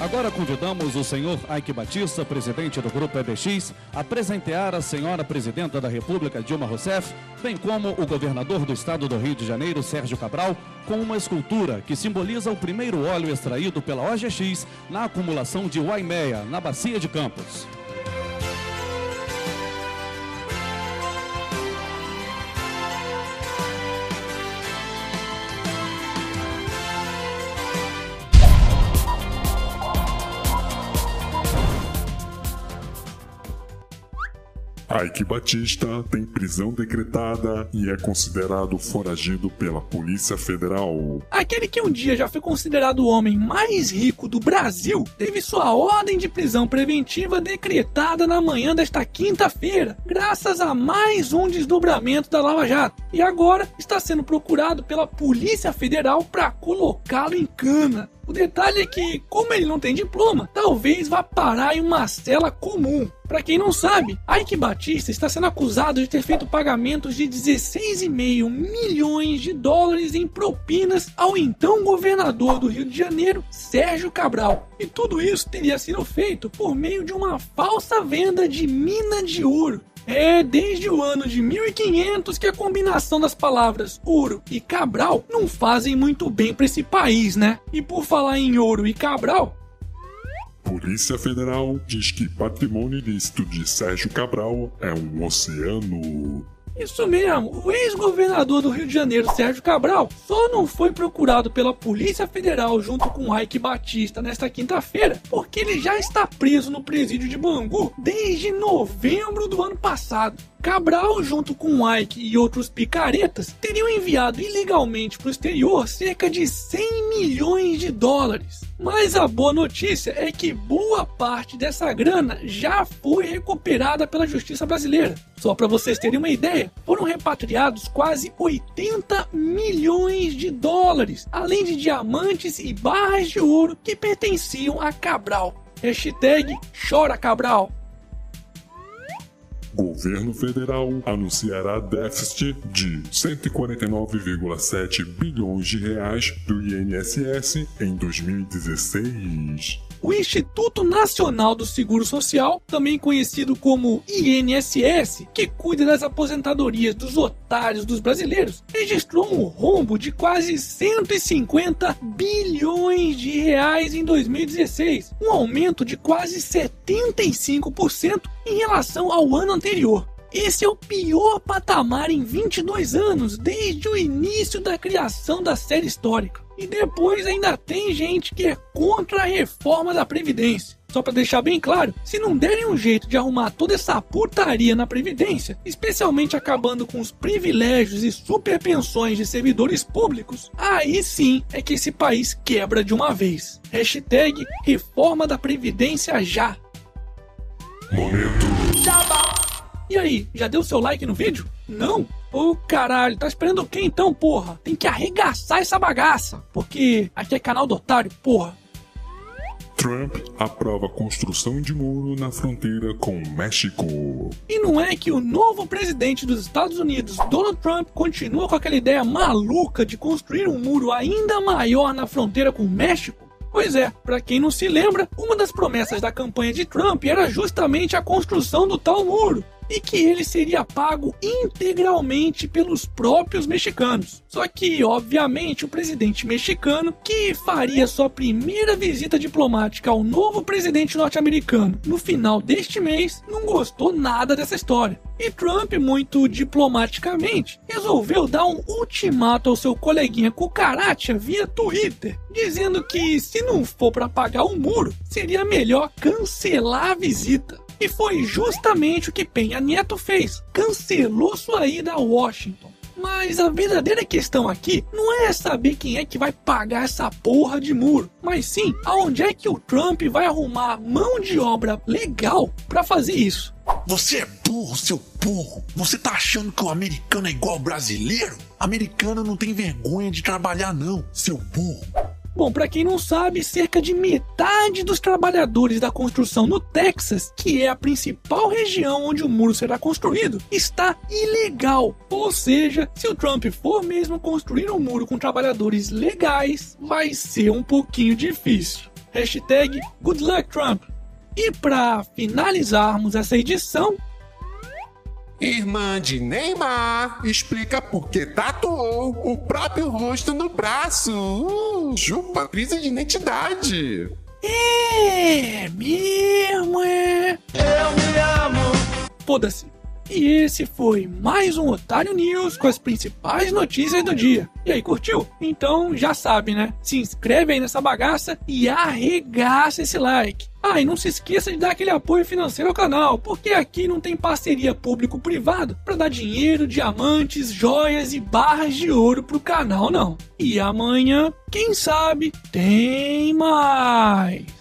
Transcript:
Agora convidamos o senhor Ike Batista, presidente do Grupo EBX, a presentear a senhora presidenta da República, Dilma Rousseff, bem como o governador do estado do Rio de Janeiro, Sérgio Cabral, com uma escultura que simboliza o primeiro óleo extraído pela OGX na acumulação de Waimea, na Bacia de Campos. Ike Batista tem prisão decretada e é considerado foragido pela Polícia Federal. Aquele que um dia já foi considerado o homem mais rico do Brasil teve sua ordem de prisão preventiva decretada na manhã desta quinta-feira, graças a mais um desdobramento da Lava Jato. E agora está sendo procurado pela Polícia Federal para colocá-lo em cana. O detalhe é que, como ele não tem diploma, talvez vá parar em uma cela comum. Para quem não sabe, Ike Batista está sendo acusado de ter feito pagamentos de 16,5 milhões de dólares em propinas ao então governador do Rio de Janeiro, Sérgio Cabral. E tudo isso teria sido feito por meio de uma falsa venda de mina de ouro. É desde o ano de 1500 que a combinação das palavras ouro e Cabral não fazem muito bem para esse país, né? E por falar em ouro e Cabral, Polícia Federal diz que patrimônio ilícito de Sérgio Cabral é um oceano. Isso mesmo, o ex-governador do Rio de Janeiro, Sérgio Cabral, só não foi procurado pela Polícia Federal junto com Ike Batista nesta quinta-feira, porque ele já está preso no presídio de Bangu desde novembro do ano passado. Cabral, junto com Ike e outros picaretas, teriam enviado ilegalmente para o exterior cerca de 100 milhões de dólares. Mas a boa notícia é que boa parte dessa grana já foi recuperada pela justiça brasileira. Só para vocês terem uma ideia, foram repatriados quase 80 milhões de dólares, além de diamantes e barras de ouro que pertenciam a Cabral. Hashtag chora Cabral. Governo federal anunciará déficit de 149,7 bilhões de reais do INSS em 2016. O Instituto Nacional do Seguro Social, também conhecido como INSS, que cuida das aposentadorias dos otários dos brasileiros, registrou um rombo de quase 150 bilhões de reais em 2016, um aumento de quase 75% em relação ao ano anterior. Esse é o pior patamar em 22 anos, desde o início da criação da série histórica. E depois ainda tem gente que é contra a reforma da Previdência. Só para deixar bem claro, se não derem um jeito de arrumar toda essa putaria na Previdência, especialmente acabando com os privilégios e superpensões de servidores públicos, aí sim é que esse país quebra de uma vez. Hashtag reforma da Previdência já. Momento. E aí, já deu seu like no vídeo? Não? Ô caralho, tá esperando o que então, porra? Tem que arregaçar essa bagaça, porque aqui é canal do otário, porra. Trump aprova construção de muro na fronteira com o México. E não é que o novo presidente dos Estados Unidos, Donald Trump, continua com aquela ideia maluca de construir um muro ainda maior na fronteira com o México? Pois é, para quem não se lembra, uma das promessas da campanha de Trump era justamente a construção do tal muro e que ele seria pago integralmente pelos próprios mexicanos. Só que, obviamente, o presidente mexicano, que faria sua primeira visita diplomática ao novo presidente norte-americano no final deste mês, não gostou nada dessa história. E Trump, muito diplomaticamente, resolveu dar um ultimato ao seu coleguinha Cucaracha via Twitter, dizendo que se não for para pagar o muro, seria melhor cancelar a visita. E foi justamente o que Penha Neto fez: cancelou sua ida a Washington. Mas a verdadeira questão aqui não é saber quem é que vai pagar essa porra de muro, mas sim aonde é que o Trump vai arrumar mão de obra legal para fazer isso. Você é burro, seu burro. Você tá achando que o americano é igual ao brasileiro? Americano não tem vergonha de trabalhar, não, seu burro. Bom, para quem não sabe, cerca de metade dos trabalhadores da construção no Texas, que é a principal região onde o muro será construído, está ilegal. Ou seja, se o Trump for mesmo construir um muro com trabalhadores legais, vai ser um pouquinho difícil. Hashtag Good Luck Trump. E para finalizarmos essa edição, Irmã de Neymar explica por que tatuou o próprio rosto no braço. Uh, chupa crise de identidade. É mesmo, é. Eu me amo. Foda-se. E esse foi mais um Otário News com as principais notícias do dia. E aí, curtiu? Então já sabe, né? Se inscreve aí nessa bagaça e arregaça esse like. Ah, e não se esqueça de dar aquele apoio financeiro ao canal, porque aqui não tem parceria público-privado para dar dinheiro, diamantes, joias e barras de ouro pro canal, não. E amanhã, quem sabe, tem mais.